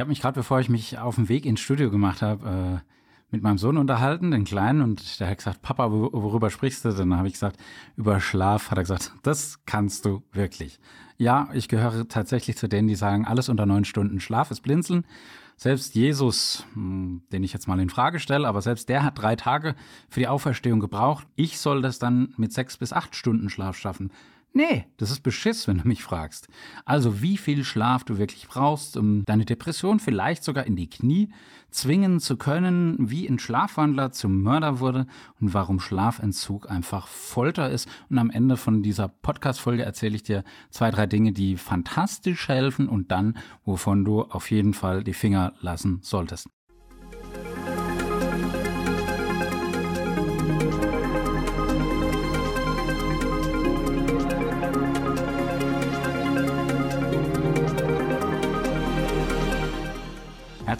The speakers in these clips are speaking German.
Ich habe mich gerade, bevor ich mich auf den Weg ins Studio gemacht habe, äh, mit meinem Sohn unterhalten, den Kleinen, und der hat gesagt, Papa, worüber sprichst du? Dann habe ich gesagt, über Schlaf. Hat er gesagt, das kannst du wirklich. Ja, ich gehöre tatsächlich zu denen, die sagen, alles unter neun Stunden Schlaf ist Blinzeln. Selbst Jesus, hm, den ich jetzt mal in Frage stelle, aber selbst der hat drei Tage für die Auferstehung gebraucht. Ich soll das dann mit sechs bis acht Stunden Schlaf schaffen. Nee, das ist Beschiss, wenn du mich fragst. Also wie viel Schlaf du wirklich brauchst, um deine Depression vielleicht sogar in die Knie zwingen zu können, wie ein Schlafwandler zum Mörder wurde und warum Schlafentzug einfach Folter ist. Und am Ende von dieser Podcast-Folge erzähle ich dir zwei, drei Dinge, die fantastisch helfen und dann, wovon du auf jeden Fall die Finger lassen solltest.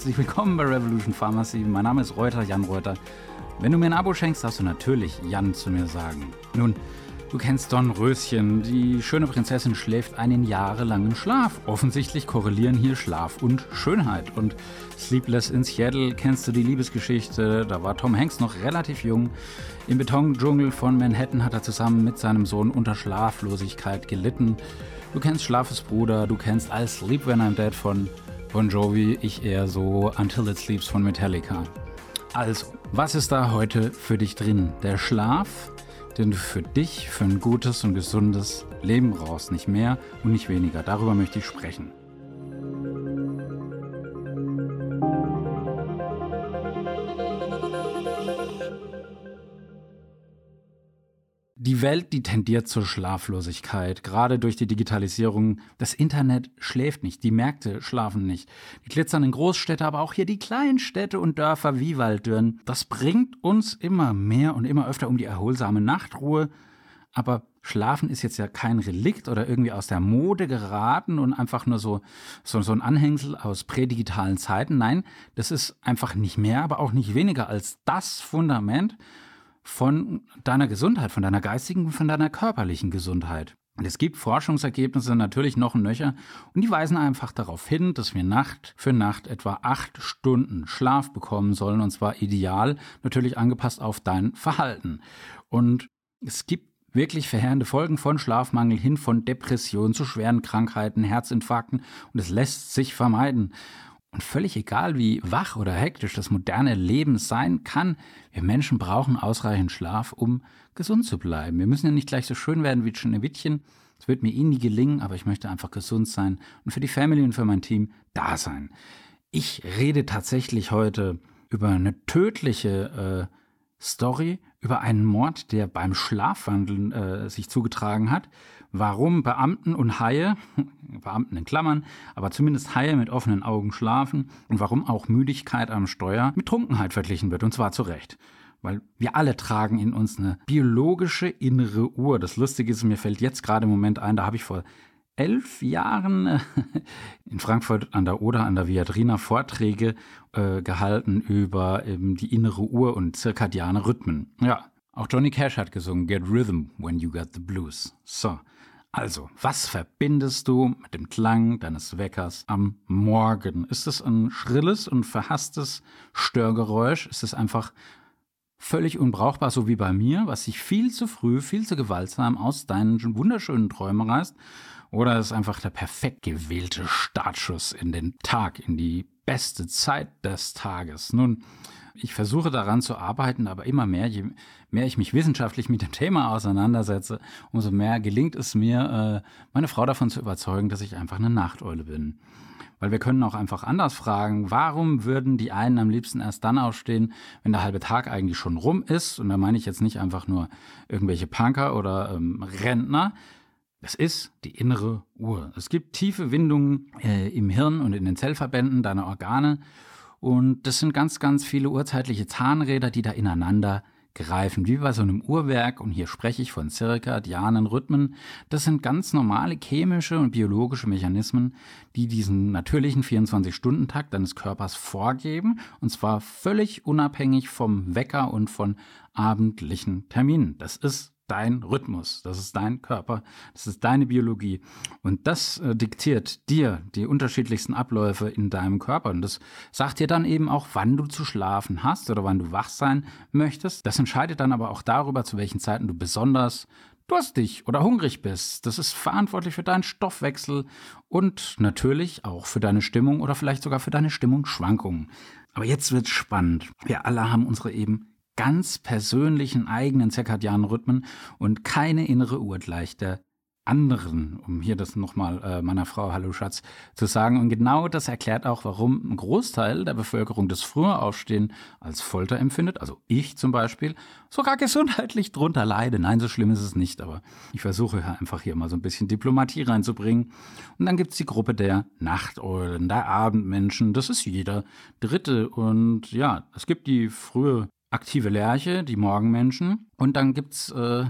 Herzlich willkommen bei Revolution Pharmacy. Mein Name ist Reuter, Jan Reuter. Wenn du mir ein Abo schenkst, darfst du natürlich Jan zu mir sagen. Nun, du kennst Don Röschen. Die schöne Prinzessin schläft einen jahrelangen Schlaf. Offensichtlich korrelieren hier Schlaf und Schönheit. Und Sleepless in Seattle kennst du die Liebesgeschichte. Da war Tom Hanks noch relativ jung. Im Betondschungel von Manhattan hat er zusammen mit seinem Sohn unter Schlaflosigkeit gelitten. Du kennst Schlafes Bruder, du kennst I'll Sleep When I'm Dead von Bon Jovi, ich eher so Until It Sleeps von Metallica. Also, was ist da heute für dich drin? Der Schlaf, den du für dich, für ein gutes und gesundes Leben brauchst. Nicht mehr und nicht weniger. Darüber möchte ich sprechen. Die Welt, die tendiert zur Schlaflosigkeit, gerade durch die Digitalisierung. Das Internet schläft nicht, die Märkte schlafen nicht. Die glitzernden Großstädte, aber auch hier die kleinen Städte und Dörfer wie Walddürren. Das bringt uns immer mehr und immer öfter um die erholsame Nachtruhe. Aber Schlafen ist jetzt ja kein Relikt oder irgendwie aus der Mode geraten und einfach nur so, so, so ein Anhängsel aus prädigitalen Zeiten. Nein, das ist einfach nicht mehr, aber auch nicht weniger als das Fundament, von deiner Gesundheit, von deiner geistigen, von deiner körperlichen Gesundheit. Und es gibt Forschungsergebnisse natürlich noch nöcher und die weisen einfach darauf hin, dass wir Nacht für Nacht etwa acht Stunden Schlaf bekommen sollen und zwar ideal, natürlich angepasst auf dein Verhalten. Und es gibt wirklich verheerende Folgen von Schlafmangel hin von Depressionen zu schweren Krankheiten, Herzinfarkten und es lässt sich vermeiden. Und völlig egal, wie wach oder hektisch das moderne Leben sein kann, wir Menschen brauchen ausreichend Schlaf, um gesund zu bleiben. Wir müssen ja nicht gleich so schön werden wie Schneewittchen. Es wird mir eh nie gelingen, aber ich möchte einfach gesund sein und für die Family und für mein Team da sein. Ich rede tatsächlich heute über eine tödliche äh, Story, über einen Mord, der beim Schlafwandeln äh, sich zugetragen hat warum Beamten und Haie, Beamten in Klammern, aber zumindest Haie mit offenen Augen schlafen und warum auch Müdigkeit am Steuer mit Trunkenheit verglichen wird, und zwar zu Recht. Weil wir alle tragen in uns eine biologische innere Uhr. Das Lustige ist, mir fällt jetzt gerade im Moment ein, da habe ich vor elf Jahren äh, in Frankfurt an der Oder, an der Viadrina Vorträge äh, gehalten über eben die innere Uhr und zirkadiane Rhythmen. Ja, auch Johnny Cash hat gesungen Get Rhythm When You Got the Blues. So, also, was verbindest du mit dem Klang deines Weckers am Morgen? Ist es ein schrilles und verhasstes Störgeräusch? Ist es einfach völlig unbrauchbar, so wie bei mir, was sich viel zu früh, viel zu gewaltsam aus deinen wunderschönen Träumen reißt? Oder ist es einfach der perfekt gewählte Startschuss in den Tag, in die beste Zeit des Tages? Nun, ich versuche daran zu arbeiten, aber immer mehr, je mehr ich mich wissenschaftlich mit dem Thema auseinandersetze, umso mehr gelingt es mir, äh, meine Frau davon zu überzeugen, dass ich einfach eine Nachteule bin. Weil wir können auch einfach anders fragen, warum würden die einen am liebsten erst dann aufstehen, wenn der halbe Tag eigentlich schon rum ist? Und da meine ich jetzt nicht einfach nur irgendwelche Punker oder ähm, Rentner. Das ist die innere Uhr. Es gibt tiefe Windungen äh, im Hirn und in den Zellverbänden deiner Organe. Und das sind ganz, ganz viele urzeitliche Zahnräder, die da ineinander greifen, wie bei so einem Uhrwerk. Und hier spreche ich von zirkadianen Rhythmen. Das sind ganz normale chemische und biologische Mechanismen, die diesen natürlichen 24-Stunden-Takt deines Körpers vorgeben. Und zwar völlig unabhängig vom Wecker und von abendlichen Terminen. Das ist dein Rhythmus, das ist dein Körper, das ist deine Biologie. Und das äh, diktiert dir die unterschiedlichsten Abläufe in deinem Körper. Und das sagt dir dann eben auch, wann du zu schlafen hast oder wann du wach sein möchtest. Das entscheidet dann aber auch darüber, zu welchen Zeiten du besonders durstig oder hungrig bist. Das ist verantwortlich für deinen Stoffwechsel und natürlich auch für deine Stimmung oder vielleicht sogar für deine Stimmungsschwankungen. Aber jetzt wird's spannend. Wir alle haben unsere eben ganz persönlichen eigenen zirkadianen Rhythmen und keine innere Uhr gleich der anderen, um hier das nochmal äh, meiner Frau Hallo Schatz zu sagen. Und genau das erklärt auch, warum ein Großteil der Bevölkerung das frühe Aufstehen als Folter empfindet, also ich zum Beispiel, sogar gesundheitlich drunter leide. Nein, so schlimm ist es nicht, aber ich versuche einfach hier mal so ein bisschen Diplomatie reinzubringen. Und dann gibt es die Gruppe der Nachteulen, der Abendmenschen, das ist jeder Dritte. Und ja, es gibt die frühe aktive Lerche, die Morgenmenschen. Und dann gibt's äh,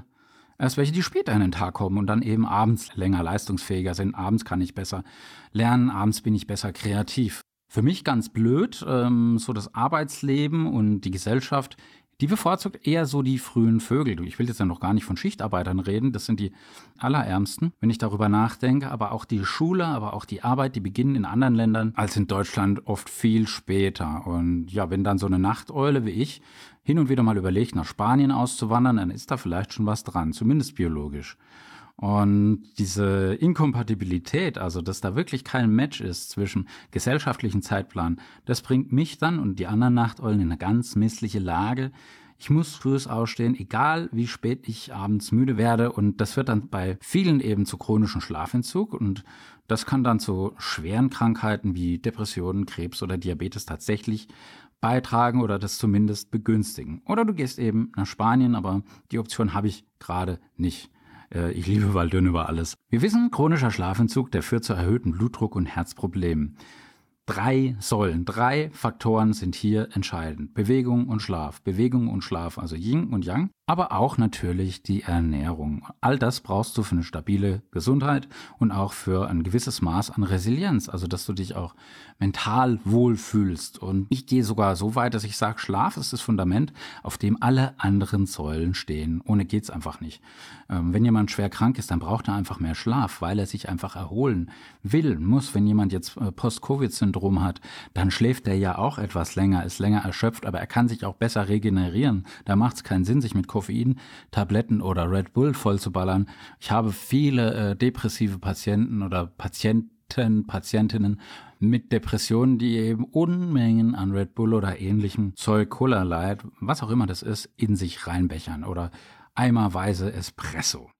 erst welche, die später in den Tag kommen und dann eben abends länger leistungsfähiger sind. Abends kann ich besser lernen, abends bin ich besser kreativ. Für mich ganz blöd, ähm, so das Arbeitsleben und die Gesellschaft die bevorzugt eher so die frühen Vögel. Ich will jetzt ja noch gar nicht von Schichtarbeitern reden, das sind die allerärmsten, wenn ich darüber nachdenke. Aber auch die Schule, aber auch die Arbeit, die beginnen in anderen Ländern als in Deutschland oft viel später. Und ja, wenn dann so eine Nachteule wie ich hin und wieder mal überlegt, nach Spanien auszuwandern, dann ist da vielleicht schon was dran, zumindest biologisch. Und diese Inkompatibilität, also dass da wirklich kein Match ist zwischen gesellschaftlichen Zeitplan, das bringt mich dann und die anderen Nachteulen in eine ganz missliche Lage. Ich muss frühes ausstehen, egal wie spät ich abends müde werde. Und das führt dann bei vielen eben zu chronischem Schlafentzug. Und das kann dann zu schweren Krankheiten wie Depressionen, Krebs oder Diabetes tatsächlich beitragen oder das zumindest begünstigen. Oder du gehst eben nach Spanien, aber die Option habe ich gerade nicht. Äh, ich liebe Waldön über alles. Wir wissen, chronischer Schlafentzug, der führt zu erhöhtem Blutdruck und Herzproblemen. Drei Säulen, drei Faktoren sind hier entscheidend. Bewegung und Schlaf. Bewegung und Schlaf, also Yin und Yang aber auch natürlich die Ernährung. All das brauchst du für eine stabile Gesundheit und auch für ein gewisses Maß an Resilienz, also dass du dich auch mental wohlfühlst. Und ich gehe sogar so weit, dass ich sage, Schlaf ist das Fundament, auf dem alle anderen Säulen stehen. Ohne geht's einfach nicht. Ähm, wenn jemand schwer krank ist, dann braucht er einfach mehr Schlaf, weil er sich einfach erholen will, muss. Wenn jemand jetzt äh, Post-Covid-Syndrom hat, dann schläft er ja auch etwas länger, ist länger erschöpft, aber er kann sich auch besser regenerieren. Da macht es keinen Sinn, sich mit Covid Koffeintabletten oder Red Bull vollzuballern. Ich habe viele äh, depressive Patienten oder Patienten, Patientinnen mit Depressionen, die eben Unmengen an Red Bull oder ähnlichem Zeug, Cola Light, was auch immer das ist, in sich reinbechern oder eimerweise Espresso.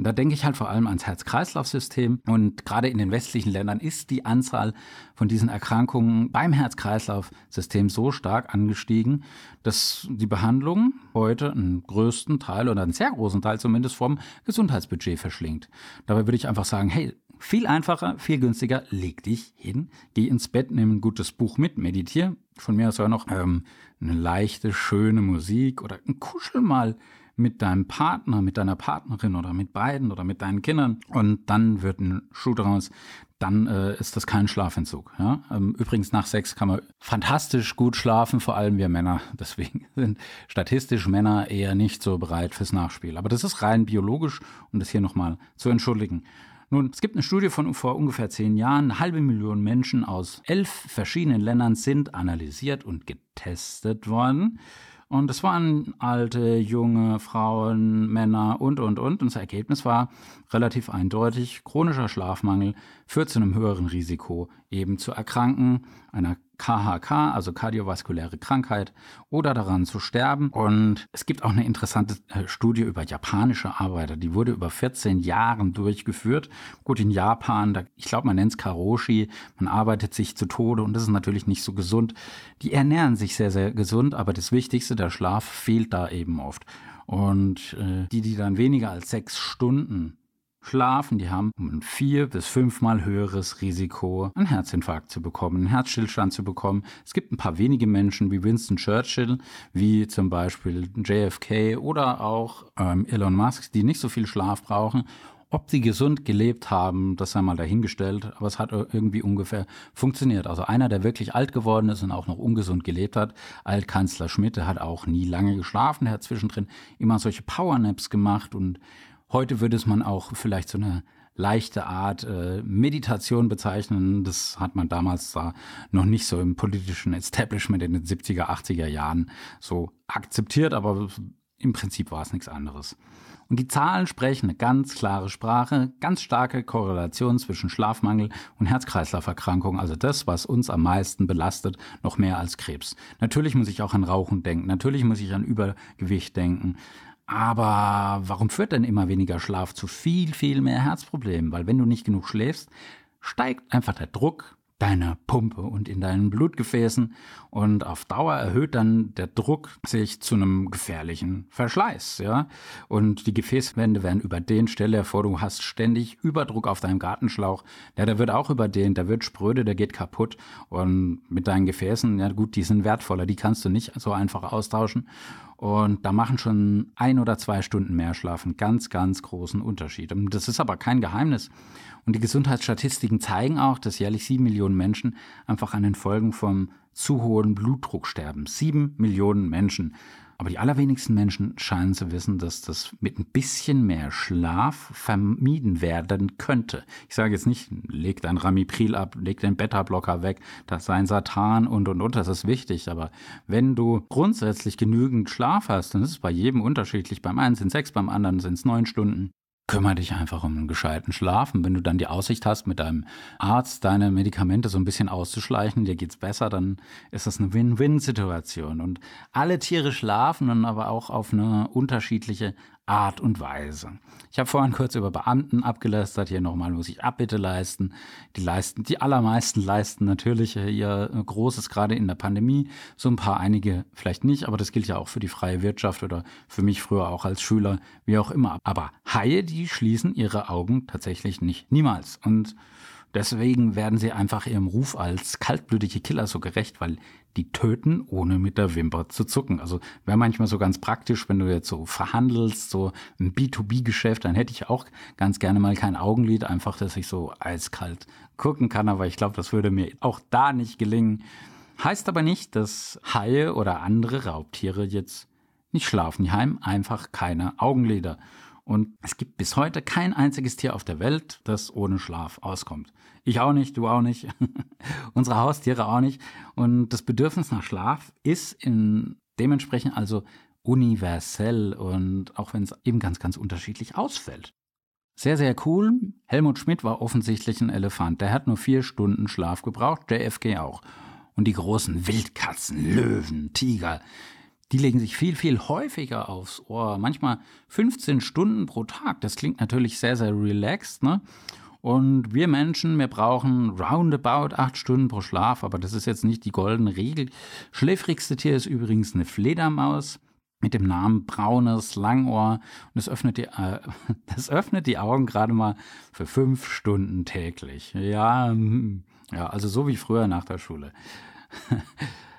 Und da denke ich halt vor allem ans Herz-Kreislauf-System. Und gerade in den westlichen Ländern ist die Anzahl von diesen Erkrankungen beim Herz-Kreislauf-System so stark angestiegen, dass die Behandlung heute einen größten Teil oder einen sehr großen Teil zumindest vom Gesundheitsbudget verschlingt. Dabei würde ich einfach sagen, hey, viel einfacher, viel günstiger, leg dich hin, geh ins Bett, nimm ein gutes Buch mit, meditiere. Von mir aus auch noch ähm, eine leichte, schöne Musik oder ein Kuschel mal mit deinem Partner, mit deiner Partnerin oder mit beiden oder mit deinen Kindern und dann wird ein Schuh draus, dann äh, ist das kein Schlafentzug. Ja? Ähm, übrigens nach Sex kann man fantastisch gut schlafen, vor allem wir Männer. Deswegen sind statistisch Männer eher nicht so bereit fürs Nachspiel. Aber das ist rein biologisch, um das hier nochmal zu entschuldigen. Nun, es gibt eine Studie von vor ungefähr zehn Jahren. Eine halbe Million Menschen aus elf verschiedenen Ländern sind analysiert und getestet worden. Und es waren alte, junge Frauen, Männer und, und, und. Und das Ergebnis war relativ eindeutig. Chronischer Schlafmangel führt zu einem höheren Risiko, eben zu erkranken, einer KHK, also kardiovaskuläre Krankheit, oder daran zu sterben. Und es gibt auch eine interessante äh, Studie über japanische Arbeiter, die wurde über 14 Jahren durchgeführt. Gut, in Japan, da, ich glaube, man nennt es Karoshi, man arbeitet sich zu Tode und das ist natürlich nicht so gesund. Die ernähren sich sehr, sehr gesund, aber das Wichtigste, der Schlaf, fehlt da eben oft. Und äh, die, die dann weniger als sechs Stunden schlafen, die haben ein vier- bis fünfmal höheres Risiko, einen Herzinfarkt zu bekommen, einen Herzstillstand zu bekommen. Es gibt ein paar wenige Menschen wie Winston Churchill, wie zum Beispiel JFK oder auch ähm, Elon Musk, die nicht so viel Schlaf brauchen Ob sie gesund gelebt haben, das sei mal dahingestellt, aber es hat irgendwie ungefähr funktioniert. Also einer, der wirklich alt geworden ist und auch noch ungesund gelebt hat, Altkanzler Schmidt, der hat auch nie lange geschlafen, der hat zwischendrin immer solche Powernaps gemacht und heute würde es man auch vielleicht so eine leichte Art äh, Meditation bezeichnen. Das hat man damals da noch nicht so im politischen Establishment in den 70er, 80er Jahren so akzeptiert, aber im Prinzip war es nichts anderes. Und die Zahlen sprechen eine ganz klare Sprache, ganz starke Korrelation zwischen Schlafmangel und Herz-Kreislauf-Erkrankungen, also das, was uns am meisten belastet, noch mehr als Krebs. Natürlich muss ich auch an Rauchen denken, natürlich muss ich an Übergewicht denken, aber warum führt denn immer weniger Schlaf zu viel, viel mehr Herzproblemen? Weil wenn du nicht genug schläfst, steigt einfach der Druck deiner Pumpe und in deinen Blutgefäßen und auf Dauer erhöht dann der Druck sich zu einem gefährlichen Verschleiß, ja. Und die Gefäßwände werden überdehnt. Stell dir vor, du hast ständig Überdruck auf deinem Gartenschlauch. Ja, der wird auch überdehnt, der wird spröde, der geht kaputt. Und mit deinen Gefäßen, ja gut, die sind wertvoller, die kannst du nicht so einfach austauschen. Und da machen schon ein oder zwei Stunden mehr Schlaf einen ganz, ganz großen Unterschied. Und das ist aber kein Geheimnis. Und die Gesundheitsstatistiken zeigen auch, dass jährlich sieben Millionen Menschen einfach an den Folgen vom zu hohen Blutdruck sterben. Sieben Millionen Menschen. Aber die allerwenigsten Menschen scheinen zu wissen, dass das mit ein bisschen mehr Schlaf vermieden werden könnte. Ich sage jetzt nicht, leg dein Ramipril ab, leg den Beta-Blocker weg, das sei ein Satan und und und, das ist wichtig. Aber wenn du grundsätzlich genügend Schlaf hast, dann ist es bei jedem unterschiedlich. Beim einen sind es sechs, beim anderen sind es neun Stunden kümmere dich einfach um einen gescheiten Schlaf. Und wenn du dann die Aussicht hast, mit deinem Arzt deine Medikamente so ein bisschen auszuschleichen, dir geht's besser, dann ist das eine Win-Win-Situation. Und alle Tiere schlafen dann aber auch auf eine unterschiedliche Art und Weise. Ich habe vorhin kurz über Beamten abgelästert. Hier nochmal muss ich Abbitte leisten. Die leisten, die allermeisten leisten natürlich ihr Großes gerade in der Pandemie. So ein paar, einige vielleicht nicht, aber das gilt ja auch für die freie Wirtschaft oder für mich früher auch als Schüler, wie auch immer. Aber Haie, die schließen ihre Augen tatsächlich nicht. Niemals. Und Deswegen werden sie einfach ihrem Ruf als kaltblütige Killer so gerecht, weil die töten, ohne mit der Wimper zu zucken. Also wäre manchmal so ganz praktisch, wenn du jetzt so verhandelst, so ein B2B-Geschäft, dann hätte ich auch ganz gerne mal kein Augenlid, einfach, dass ich so eiskalt gucken kann, aber ich glaube, das würde mir auch da nicht gelingen. Heißt aber nicht, dass Haie oder andere Raubtiere jetzt nicht schlafen. Die haben einfach keine Augenlider. Und es gibt bis heute kein einziges Tier auf der Welt, das ohne Schlaf auskommt. Ich auch nicht, du auch nicht, unsere Haustiere auch nicht. Und das Bedürfnis nach Schlaf ist in dementsprechend also universell und auch wenn es eben ganz, ganz unterschiedlich ausfällt. Sehr, sehr cool. Helmut Schmidt war offensichtlich ein Elefant. Der hat nur vier Stunden Schlaf gebraucht, JFK auch. Und die großen Wildkatzen, Löwen, Tiger, die legen sich viel, viel häufiger aufs Ohr. Manchmal 15 Stunden pro Tag. Das klingt natürlich sehr, sehr relaxed, ne? Und wir Menschen, wir brauchen roundabout acht Stunden pro Schlaf, aber das ist jetzt nicht die goldene Regel. Schläfrigste Tier ist übrigens eine Fledermaus mit dem Namen braunes Langohr und es öffnet die, äh, das öffnet die Augen gerade mal für fünf Stunden täglich. Ja, hm, ja, also so wie früher nach der Schule.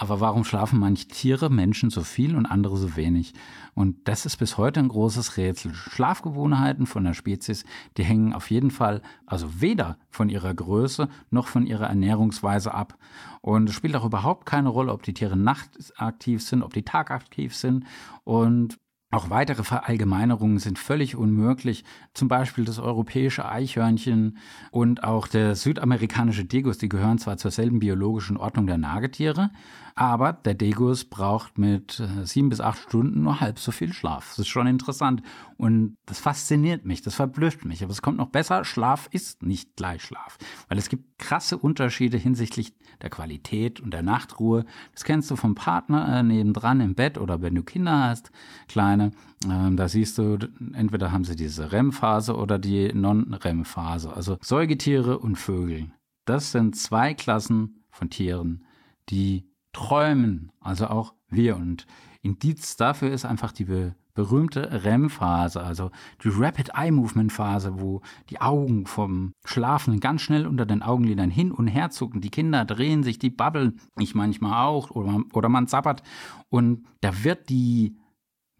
Aber warum schlafen manche Tiere, Menschen so viel und andere so wenig? Und das ist bis heute ein großes Rätsel. Schlafgewohnheiten von der Spezies, die hängen auf jeden Fall, also weder von ihrer Größe noch von ihrer Ernährungsweise ab. Und es spielt auch überhaupt keine Rolle, ob die Tiere nachtaktiv sind, ob die tagaktiv sind. Und auch weitere Verallgemeinerungen sind völlig unmöglich. Zum Beispiel das europäische Eichhörnchen und auch der südamerikanische Degus, die gehören zwar zur selben biologischen Ordnung der Nagetiere, aber der Degus braucht mit äh, sieben bis acht Stunden nur halb so viel Schlaf. Das ist schon interessant. Und das fasziniert mich, das verblüfft mich. Aber es kommt noch besser, Schlaf ist nicht gleich Schlaf. Weil es gibt krasse Unterschiede hinsichtlich der Qualität und der Nachtruhe. Das kennst du vom Partner äh, nebendran im Bett oder wenn du Kinder hast, kleine. Ähm, da siehst du, entweder haben sie diese REM-Phase oder die Non-REM-Phase. Also Säugetiere und Vögel. Das sind zwei Klassen von Tieren, die träumen, also auch wir. Und Indiz dafür ist einfach die be berühmte REM-Phase, also die Rapid Eye Movement Phase, wo die Augen vom Schlafen ganz schnell unter den Augenlidern hin und her zucken. Die Kinder drehen sich, die babbeln, ich manchmal auch, oder, oder man zappert. Und da wird die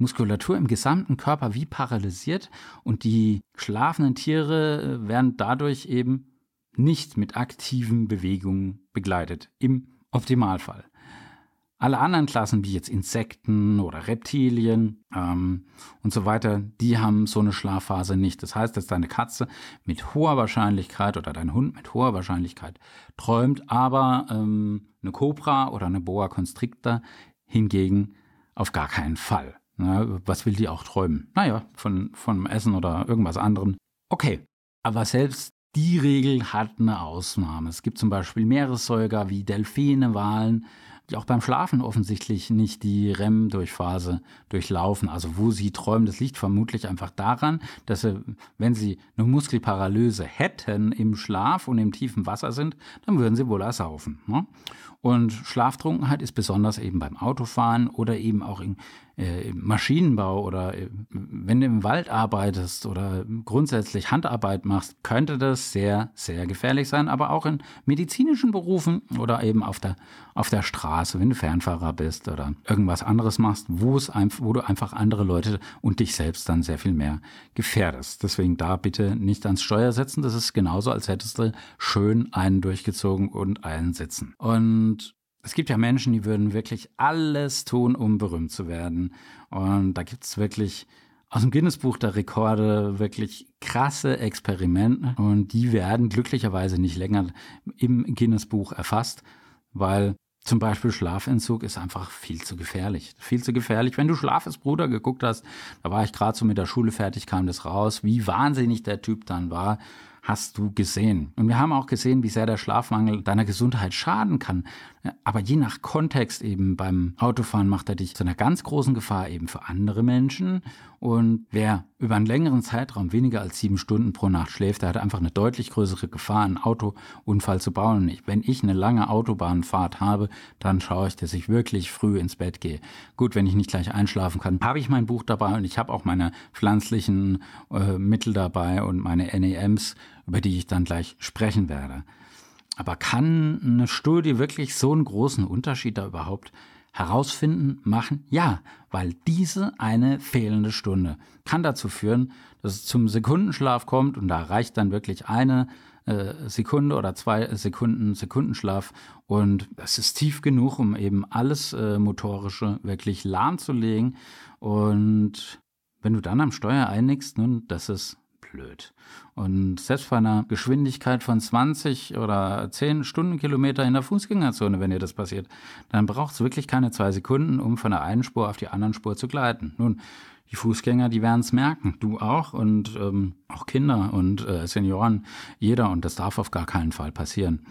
Muskulatur im gesamten Körper wie paralysiert und die schlafenden Tiere äh, werden dadurch eben nicht mit aktiven Bewegungen begleitet, im Optimalfall. Alle anderen Klassen, wie jetzt Insekten oder Reptilien ähm, und so weiter, die haben so eine Schlafphase nicht. Das heißt, dass deine Katze mit hoher Wahrscheinlichkeit oder dein Hund mit hoher Wahrscheinlichkeit träumt, aber ähm, eine Cobra oder eine Boa Constrictor hingegen auf gar keinen Fall. Na, was will die auch träumen? Naja, von, von Essen oder irgendwas anderem. Okay, aber selbst die Regel hat eine Ausnahme. Es gibt zum Beispiel Meeressäuger wie Delfine, Walen, die auch beim Schlafen offensichtlich nicht die REM-Durchphase durchlaufen. Also wo sie träumen, das liegt vermutlich einfach daran, dass sie, wenn sie eine Muskelparalyse hätten im Schlaf und im tiefen Wasser sind, dann würden sie wohl ersaufen. Ne? Und Schlaftrunkenheit ist besonders eben beim Autofahren oder eben auch in äh, Maschinenbau oder äh, wenn du im Wald arbeitest oder grundsätzlich Handarbeit machst, könnte das sehr, sehr gefährlich sein, aber auch in medizinischen Berufen oder eben auf der, auf der Straße, wenn du Fernfahrer bist oder irgendwas anderes machst, wo, es einfach, wo du einfach andere Leute und dich selbst dann sehr viel mehr gefährdest. Deswegen da bitte nicht ans Steuer setzen. Das ist genauso, als hättest du schön einen durchgezogen und einen sitzen. Und es gibt ja Menschen, die würden wirklich alles tun, um berühmt zu werden. Und da gibt es wirklich aus dem Guinness-Buch der Rekorde wirklich krasse Experimente. Und die werden glücklicherweise nicht länger im Guinness-Buch erfasst, weil zum Beispiel Schlafentzug ist einfach viel zu gefährlich. Viel zu gefährlich. Wenn du Schlafes Bruder geguckt hast, da war ich gerade so mit der Schule fertig, kam das raus, wie wahnsinnig der Typ dann war hast du gesehen. Und wir haben auch gesehen, wie sehr der Schlafmangel deiner Gesundheit schaden kann. Aber je nach Kontext eben beim Autofahren macht er dich zu einer ganz großen Gefahr eben für andere Menschen. Und wer über einen längeren Zeitraum weniger als sieben Stunden pro Nacht schläft, der hat einfach eine deutlich größere Gefahr, einen Autounfall zu bauen. Wenn ich eine lange Autobahnfahrt habe, dann schaue ich, dass ich wirklich früh ins Bett gehe. Gut, wenn ich nicht gleich einschlafen kann, habe ich mein Buch dabei und ich habe auch meine pflanzlichen äh, Mittel dabei und meine NEMs, über die ich dann gleich sprechen werde. Aber kann eine Studie wirklich so einen großen Unterschied da überhaupt herausfinden, machen? Ja, weil diese eine fehlende Stunde kann dazu führen, dass es zum Sekundenschlaf kommt und da reicht dann wirklich eine äh, Sekunde oder zwei Sekunden Sekundenschlaf und das ist tief genug, um eben alles äh, Motorische wirklich lahmzulegen und wenn du dann am Steuer einigst, nun, das ist blöd. Und selbst bei einer Geschwindigkeit von 20 oder 10 Stundenkilometer in der Fußgängerzone, wenn dir das passiert, dann braucht es wirklich keine zwei Sekunden, um von der einen Spur auf die andere Spur zu gleiten. Nun, die Fußgänger, die werden es merken, du auch und ähm, auch Kinder und äh, Senioren, jeder und das darf auf gar keinen Fall passieren.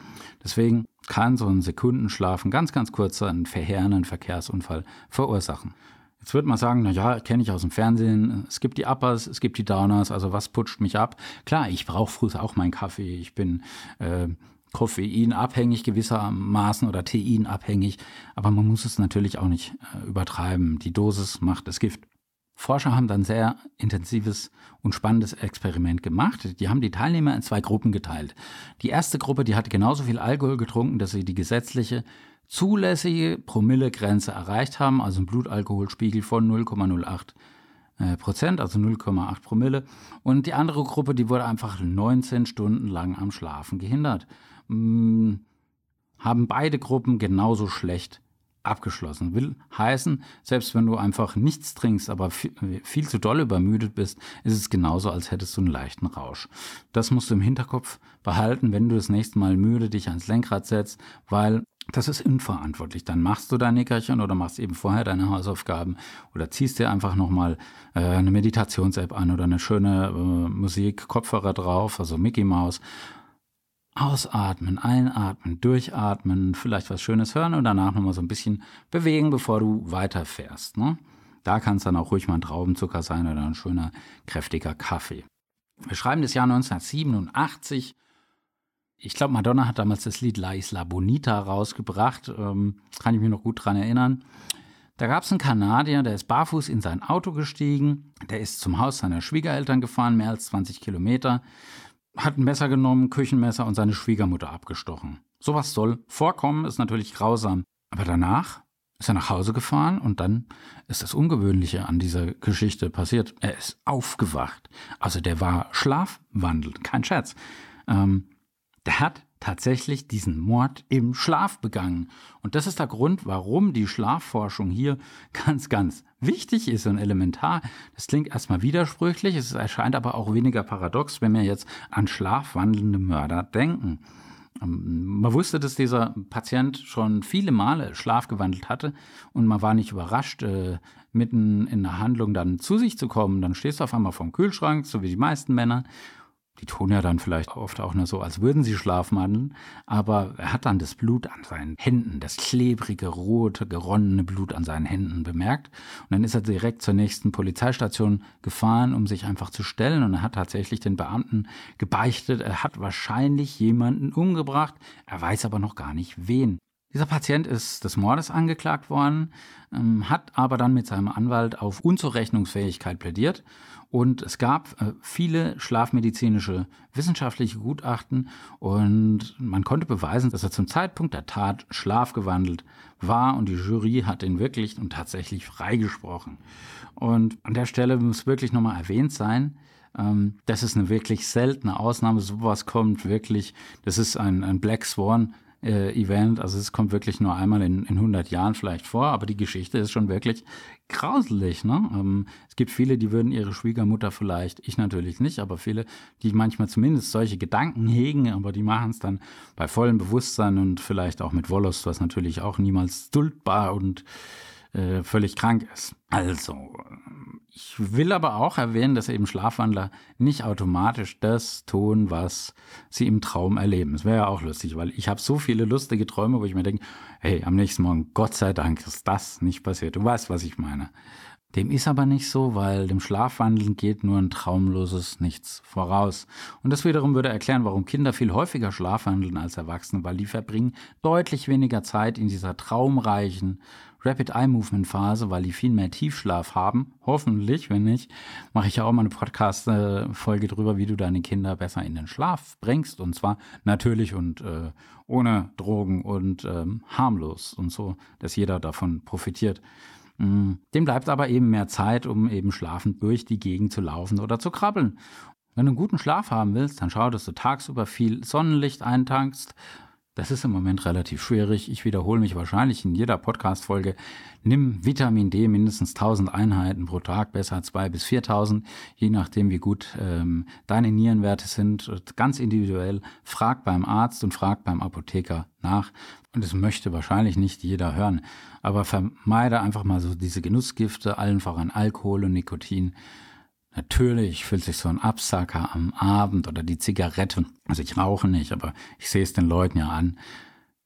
Deswegen kann so ein Sekundenschlaf, ein ganz, ganz kurzer, einen verheerenden Verkehrsunfall verursachen. Jetzt würde man sagen, na ja, kenne ich aus dem Fernsehen. Es gibt die Uppers, es gibt die Downers. Also was putscht mich ab? Klar, ich brauche früh auch meinen Kaffee. Ich bin äh, koffeinabhängig gewissermaßen oder teinabhängig. Aber man muss es natürlich auch nicht äh, übertreiben. Die Dosis macht das Gift. Forscher haben dann sehr intensives und spannendes Experiment gemacht. Die haben die Teilnehmer in zwei Gruppen geteilt. Die erste Gruppe, die hatte genauso viel Alkohol getrunken, dass sie die gesetzliche zulässige Promillegrenze erreicht haben, also ein Blutalkoholspiegel von 0,08 äh, Prozent, also 0,8 Promille. Und die andere Gruppe, die wurde einfach 19 Stunden lang am Schlafen gehindert. Hm, haben beide Gruppen genauso schlecht abgeschlossen. Will heißen, selbst wenn du einfach nichts trinkst, aber viel, viel, zu doll übermüdet bist, ist es genauso, als hättest du einen leichten Rausch. Das musst du im Hinterkopf behalten, wenn du das nächste Mal müde dich ans Lenkrad setzt, weil das ist unverantwortlich. Dann machst du dein Nickerchen oder machst eben vorher deine Hausaufgaben oder ziehst dir einfach nochmal äh, eine Meditations-App an oder eine schöne äh, Musik, Kopfhörer drauf, also Mickey Mouse. Ausatmen, einatmen, durchatmen, vielleicht was Schönes hören und danach nochmal so ein bisschen bewegen, bevor du weiterfährst. Ne? Da kann es dann auch ruhig mal ein Traubenzucker sein oder ein schöner, kräftiger Kaffee. Wir schreiben das Jahr 1987 ich glaube, Madonna hat damals das Lied La Isla Bonita rausgebracht. Ähm, kann ich mich noch gut dran erinnern. Da gab es einen Kanadier, der ist barfuß in sein Auto gestiegen. Der ist zum Haus seiner Schwiegereltern gefahren, mehr als 20 Kilometer. Hat ein Messer genommen, Küchenmesser und seine Schwiegermutter abgestochen. Sowas soll vorkommen, ist natürlich grausam. Aber danach ist er nach Hause gefahren und dann ist das Ungewöhnliche an dieser Geschichte passiert. Er ist aufgewacht. Also der war schlafwandelt, kein Scherz. Ähm, der hat tatsächlich diesen Mord im Schlaf begangen. Und das ist der Grund, warum die Schlafforschung hier ganz, ganz wichtig ist und elementar. Das klingt erstmal widersprüchlich, es erscheint aber auch weniger paradox, wenn wir jetzt an schlafwandelnde Mörder denken. Ähm, man wusste, dass dieser Patient schon viele Male schlafgewandelt hatte und man war nicht überrascht, äh, mitten in der Handlung dann zu sich zu kommen. Dann stehst du auf einmal vorm Kühlschrank, so wie die meisten Männer, die tun ja dann vielleicht oft auch nur so, als würden sie schlafwandeln, aber er hat dann das Blut an seinen Händen, das klebrige, rote, geronnene Blut an seinen Händen bemerkt. Und dann ist er direkt zur nächsten Polizeistation gefahren, um sich einfach zu stellen. Und er hat tatsächlich den Beamten gebeichtet, er hat wahrscheinlich jemanden umgebracht, er weiß aber noch gar nicht wen. Dieser Patient ist des Mordes angeklagt worden, ähm, hat aber dann mit seinem Anwalt auf Unzurechnungsfähigkeit plädiert und es gab äh, viele schlafmedizinische wissenschaftliche Gutachten und man konnte beweisen, dass er zum Zeitpunkt der Tat schlafgewandelt war und die Jury hat ihn wirklich und tatsächlich freigesprochen. Und an der Stelle muss wirklich nochmal erwähnt sein, ähm, das ist eine wirklich seltene Ausnahme. Sowas kommt wirklich, das ist ein, ein Black Swan äh, Event. Also es kommt wirklich nur einmal in, in 100 Jahren vielleicht vor, aber die Geschichte ist schon wirklich grauselig. Ne? Ähm, es gibt viele, die würden ihre Schwiegermutter vielleicht, ich natürlich nicht, aber viele, die manchmal zumindest solche Gedanken hegen, aber die machen es dann bei vollem Bewusstsein und vielleicht auch mit Wollust, was natürlich auch niemals duldbar und äh, völlig krank ist. Also, ich will aber auch erwähnen, dass eben Schlafwandler nicht automatisch das tun, was sie im Traum erleben. Es wäre ja auch lustig, weil ich habe so viele lustige Träume, wo ich mir denke, hey, am nächsten Morgen, Gott sei Dank, ist das nicht passiert. Du weißt, was ich meine. Dem ist aber nicht so, weil dem Schlafwandeln geht nur ein traumloses Nichts voraus. Und das wiederum würde erklären, warum Kinder viel häufiger schlafwandeln als Erwachsene, weil die verbringen deutlich weniger Zeit in dieser traumreichen, Rapid Eye Movement Phase, weil die viel mehr Tiefschlaf haben. Hoffentlich, wenn nicht, mache ich ja auch mal eine Podcast-Folge drüber, wie du deine Kinder besser in den Schlaf bringst. Und zwar natürlich und äh, ohne Drogen und ähm, harmlos und so, dass jeder davon profitiert. Mm, dem bleibt aber eben mehr Zeit, um eben schlafend durch die Gegend zu laufen oder zu krabbeln. Wenn du einen guten Schlaf haben willst, dann schau, dass du tagsüber viel Sonnenlicht eintankst, das ist im Moment relativ schwierig. Ich wiederhole mich wahrscheinlich in jeder Podcast-Folge. Nimm Vitamin D mindestens 1000 Einheiten pro Tag, besser 2 bis 4000, je nachdem, wie gut ähm, deine Nierenwerte sind. Ganz individuell. Frag beim Arzt und frag beim Apotheker nach. Und das möchte wahrscheinlich nicht jeder hören. Aber vermeide einfach mal so diese Genussgifte, allen voran Alkohol und Nikotin. Natürlich fühlt sich so ein Absacker am Abend oder die Zigarette, also ich rauche nicht, aber ich sehe es den Leuten ja an,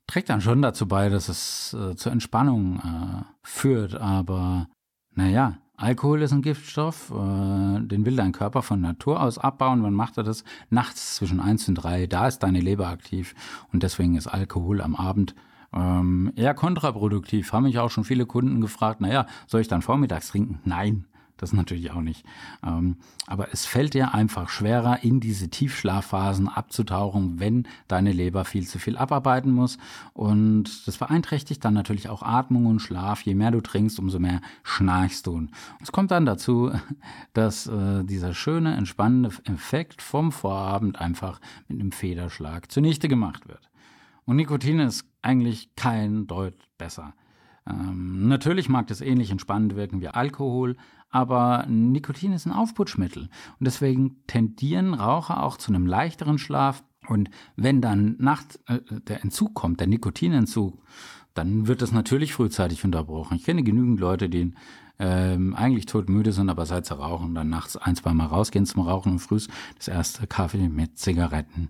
trägt dann schon dazu bei, dass es äh, zur Entspannung äh, führt. Aber naja, Alkohol ist ein Giftstoff, äh, den will dein Körper von Natur aus abbauen. Wann macht er das? Nachts zwischen eins und drei, da ist deine Leber aktiv und deswegen ist Alkohol am Abend ähm, eher kontraproduktiv. Haben mich auch schon viele Kunden gefragt, naja, soll ich dann vormittags trinken? Nein, das natürlich auch nicht. Ähm, aber es fällt dir einfach schwerer, in diese Tiefschlafphasen abzutauchen, wenn deine Leber viel zu viel abarbeiten muss. Und das beeinträchtigt dann natürlich auch Atmung und Schlaf. Je mehr du trinkst, umso mehr schnarchst du. Und es kommt dann dazu, dass äh, dieser schöne, entspannende Effekt vom Vorabend einfach mit einem Federschlag zunichte gemacht wird. Und Nikotin ist eigentlich kein Deut besser. Ähm, natürlich mag das ähnlich entspannend wirken wie Alkohol, aber Nikotin ist ein Aufputschmittel und deswegen tendieren Raucher auch zu einem leichteren Schlaf. Und wenn dann nachts äh, der Entzug kommt, der Nikotinentzug, dann wird das natürlich frühzeitig unterbrochen. Ich kenne genügend Leute, die ähm, eigentlich todmüde sind, aber seit sie rauchen, dann nachts ein, zwei Mal rausgehen zum Rauchen und früh das erste Kaffee mit Zigaretten.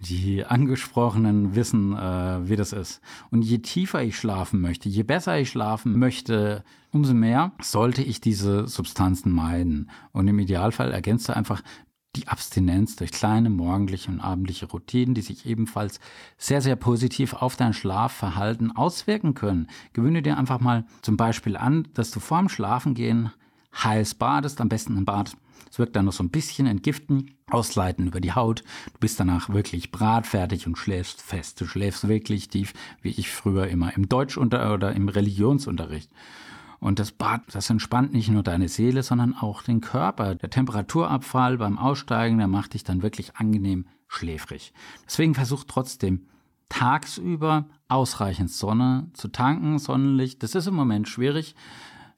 Die Angesprochenen wissen, äh, wie das ist. Und je tiefer ich schlafen möchte, je besser ich schlafen möchte, umso mehr sollte ich diese Substanzen meiden. Und im Idealfall ergänzt du einfach die Abstinenz durch kleine morgendliche und abendliche Routinen, die sich ebenfalls sehr, sehr positiv auf dein Schlafverhalten auswirken können. Gewöhne dir einfach mal zum Beispiel an, dass du vorm Schlafengehen heiß badest, am besten im Bad Es wirkt dann noch so ein bisschen entgiften, ausleiten über die Haut. Du bist danach wirklich bratfertig und schläfst fest. Du schläfst wirklich tief, wie ich früher immer im Deutschunter oder im Religionsunterricht. Und das Bad, das entspannt nicht nur deine Seele, sondern auch den Körper. Der Temperaturabfall beim Aussteigen, der macht dich dann wirklich angenehm schläfrig. Deswegen versuch trotzdem tagsüber ausreichend Sonne zu tanken, Sonnenlicht. Das ist im Moment schwierig,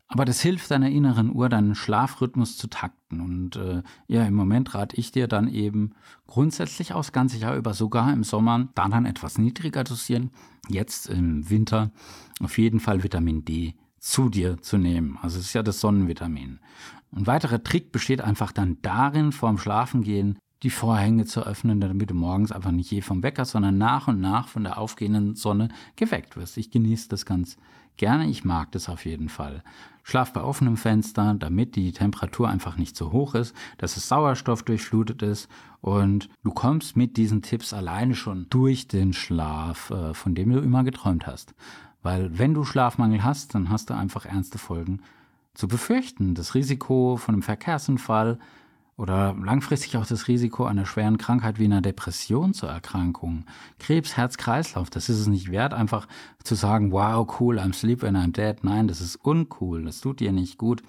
aber das hilft deiner inneren Uhr, deinen Schlafrhythmus zu takten. Und äh, ja, im Moment rate ich dir dann eben grundsätzlich aus ganze Jahr über, sogar im Sommer, da dann etwas niedriger dosieren. Jetzt im Winter auf jeden Fall Vitamin D zu dir zu nehmen. Also es ist ja das Sonnenvitamin. Ein weiterer Trick besteht einfach dann darin, vorm Schlafengehen die Vorhänge zu öffnen, damit du morgens einfach nicht je vom Wecker, sondern nach und nach von der aufgehenden Sonne geweckt wirst. Ich genieße das ganz gerne, ich mag das auf jeden Fall. Schlaf bei offenem Fenster, damit die Temperatur einfach nicht so hoch ist, dass es Sauerstoff durchflutet ist und du kommst mit diesen Tipps alleine schon durch den Schlaf, äh, von dem du immer geträumt hast. Weil wenn du Schlafmangel hast, dann hast du einfach ernste Folgen zu befürchten. Das Risiko von einem Verkehrsunfall, oder langfristig auch das Risiko einer schweren Krankheit wie einer Depression zur Erkrankung. Krebs, Herz-Kreislauf, das ist es nicht wert, einfach zu sagen, wow, cool, I'm sleep when I'm dead. Nein, das ist uncool, das tut dir nicht gut.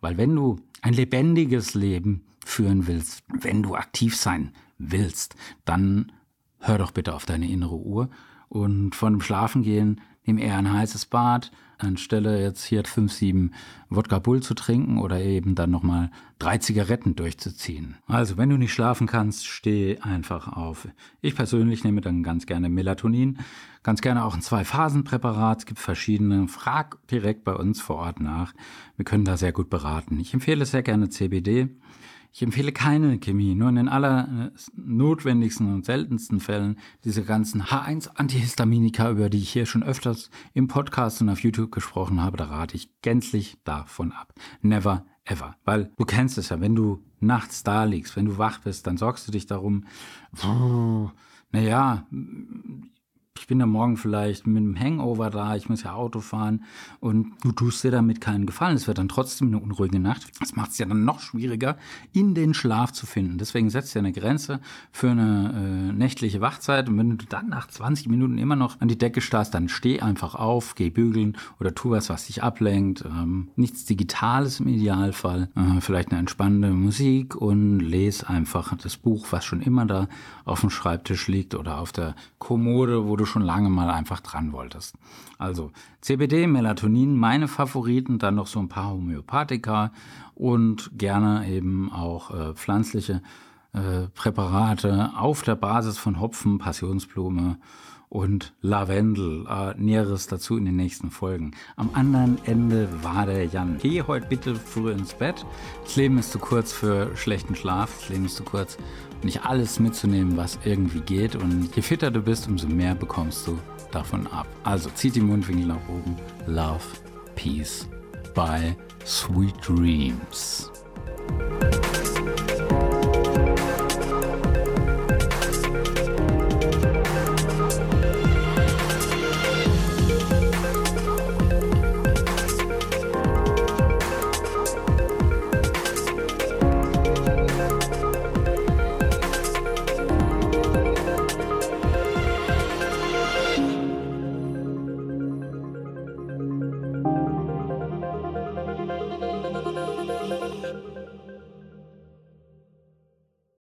Weil wenn du ein lebendiges Leben führen willst, wenn du aktiv sein willst, dann hör doch bitte auf deine innere Uhr und von dem Schlafengehen nimm eher ein heißes Bad, anstelle jetzt hier 5, 7 Wodka Bull zu trinken oder eben dann nochmal drei Zigaretten durchzuziehen. Also, wenn du nicht schlafen kannst, steh einfach auf. Ich persönlich nehme dann ganz gerne Melatonin, ganz gerne auch ein Zwei-Phasen-Präparat. Es gibt verschiedene. Frag direkt bei uns vor Ort nach. Wir können da sehr gut beraten. Ich empfehle sehr gerne CBD. Ich empfehle keine Chemie, nur in den aller notwendigsten und seltensten Fällen diese ganzen H1-Antihistaminika, über die ich hier schon öfters im Podcast und auf YouTube gesprochen habe, da rate ich gänzlich davon ab. Never ever. Weil du kennst es ja, wenn du nachts da liegst, wenn du wach bist, dann sorgst du dich darum, naja, ich bin da morgen vielleicht mit einem Hangover da, ich muss ja Auto fahren und du tust dir damit keinen Gefallen. Es wird dann trotzdem eine unruhige Nacht. Das macht es ja dann noch schwieriger, in den Schlaf zu finden. Deswegen setzt dir eine Grenze für eine äh, nächtliche Wachzeit und wenn du dann nach 20 Minuten immer noch an die Decke starrst, dann steh einfach auf, geh bügeln oder tu was, was dich ablenkt. Ähm, nichts Digitales im Idealfall. Äh, vielleicht eine entspannende Musik und lese einfach das Buch, was schon immer da auf dem Schreibtisch liegt oder auf der Kommode, wo du schon lange mal einfach dran wolltest. Also CBD, Melatonin, meine Favoriten, dann noch so ein paar Homöopathika und gerne eben auch äh, pflanzliche äh, Präparate auf der Basis von Hopfen, Passionsblume und Lavendel. Äh, Näheres dazu in den nächsten Folgen. Am anderen Ende war der Jan. Geh heute bitte früh ins Bett. Das Leben ist zu kurz für schlechten Schlaf. Das Leben ist zu kurz, nicht alles mitzunehmen, was irgendwie geht. Und je fitter du bist, umso mehr bekommst du davon ab. Also zieht die Mundwinkel nach oben. Love, Peace, bye, sweet dreams.